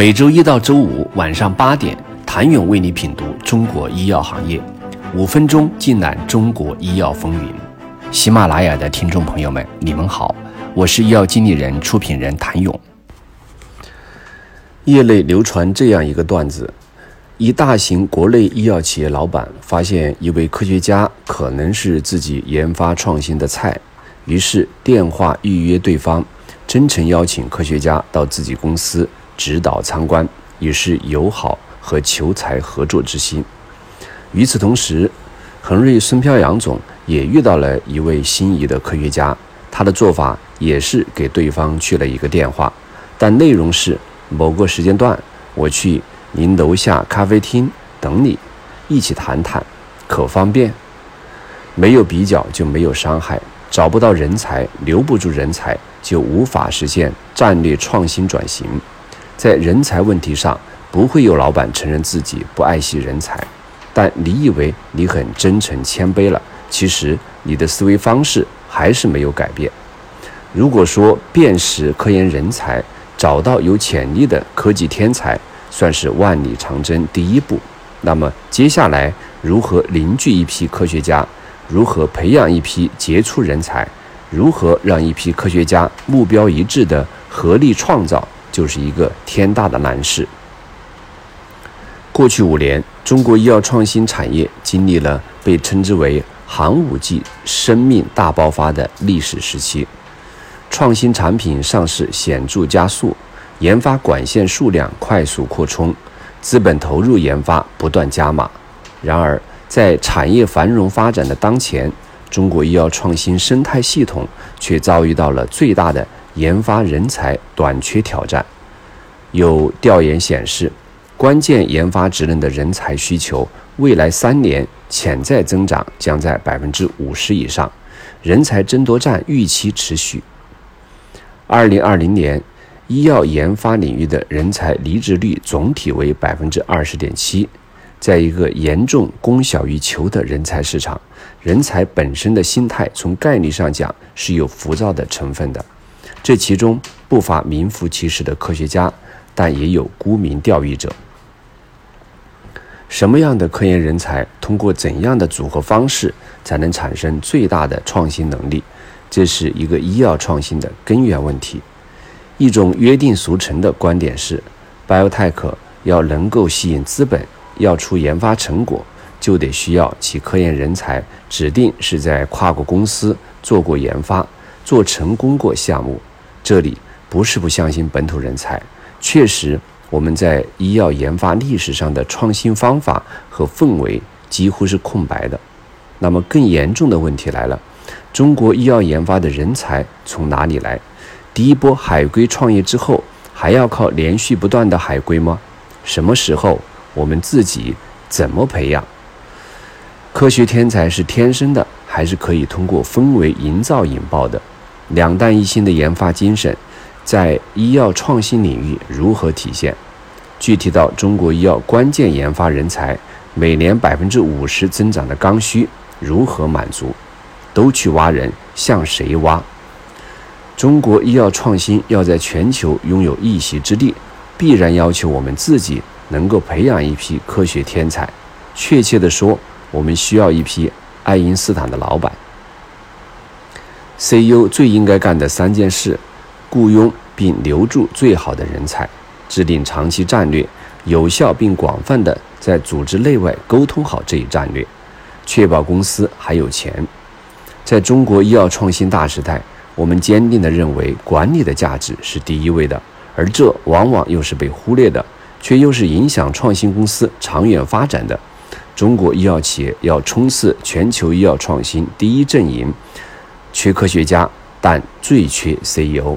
每周一到周五晚上八点，谭勇为你品读中国医药行业，五分钟尽览中国医药风云。喜马拉雅的听众朋友们，你们好，我是医药经理人、出品人谭勇。业内流传这样一个段子：一大型国内医药企业老板发现一位科学家可能是自己研发创新的菜，于是电话预约对方，真诚邀请科学家到自己公司。指导参观，以示友好和求财合作之心。与此同时，恒瑞孙飘扬总也遇到了一位心仪的科学家，他的做法也是给对方去了一个电话，但内容是某个时间段我去您楼下咖啡厅等你，一起谈谈，可方便？没有比较就没有伤害，找不到人才，留不住人才，就无法实现战略创新转型。在人才问题上，不会有老板承认自己不爱惜人才，但你以为你很真诚谦卑了，其实你的思维方式还是没有改变。如果说辨识科研人才、找到有潜力的科技天才算是万里长征第一步，那么接下来如何凝聚一批科学家，如何培养一批杰出人才，如何让一批科学家目标一致的合力创造？就是一个天大的难事。过去五年，中国医药创新产业经历了被称之为“寒武纪”生命大爆发的历史时期，创新产品上市显著加速，研发管线数量快速扩充，资本投入研发不断加码。然而，在产业繁荣发展的当前，中国医药创新生态系统却遭遇到了最大的。研发人才短缺挑战，有调研显示，关键研发职能的人才需求，未来三年潜在增长将在百分之五十以上，人才争夺战预期持续。二零二零年，医药研发领域的人才离职率总体为百分之二十点七，在一个严重供小于求的人才市场，人才本身的心态从概率上讲是有浮躁的成分的。这其中不乏名副其实的科学家，但也有沽名钓誉者。什么样的科研人才，通过怎样的组合方式，才能产生最大的创新能力？这是一个医药创新的根源问题。一种约定俗成的观点是，biotech 要能够吸引资本，要出研发成果，就得需要其科研人才指定是在跨国公司做过研发，做成功过项目。这里不是不相信本土人才，确实我们在医药研发历史上的创新方法和氛围几乎是空白的。那么更严重的问题来了：中国医药研发的人才从哪里来？第一波海归创业之后，还要靠连续不断的海归吗？什么时候？我们自己怎么培养？科学天才是天生的，还是可以通过氛围营造引爆的？两弹一星的研发精神，在医药创新领域如何体现？具体到中国医药关键研发人才每年百分之五十增长的刚需如何满足？都去挖人，向谁挖？中国医药创新要在全球拥有一席之地，必然要求我们自己能够培养一批科学天才。确切的说，我们需要一批爱因斯坦的老板。CEO 最应该干的三件事：雇佣并留住最好的人才，制定长期战略，有效并广泛的在组织内外沟通好这一战略，确保公司还有钱。在中国医药创新大时代，我们坚定地认为管理的价值是第一位的，而这往往又是被忽略的，却又是影响创新公司长远发展的。中国医药企业要冲刺全球医药创新第一阵营。缺科学家，但最缺 CEO。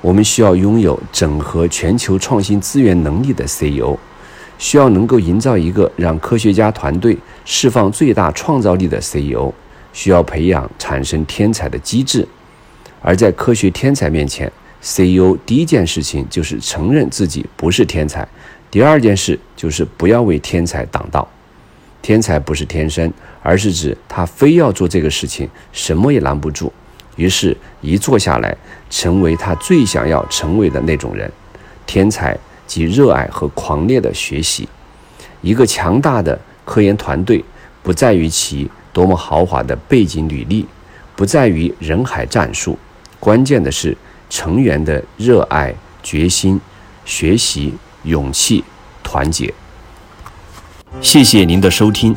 我们需要拥有整合全球创新资源能力的 CEO，需要能够营造一个让科学家团队释放最大创造力的 CEO，需要培养产生天才的机制。而在科学天才面前，CEO 第一件事情就是承认自己不是天才，第二件事就是不要为天才挡道。天才不是天生，而是指他非要做这个事情，什么也拦不住。于是，一坐下来，成为他最想要成为的那种人。天才及热爱和狂烈的学习。一个强大的科研团队，不在于其多么豪华的背景履历，不在于人海战术，关键的是成员的热爱、决心、学习、勇气、团结。谢谢您的收听。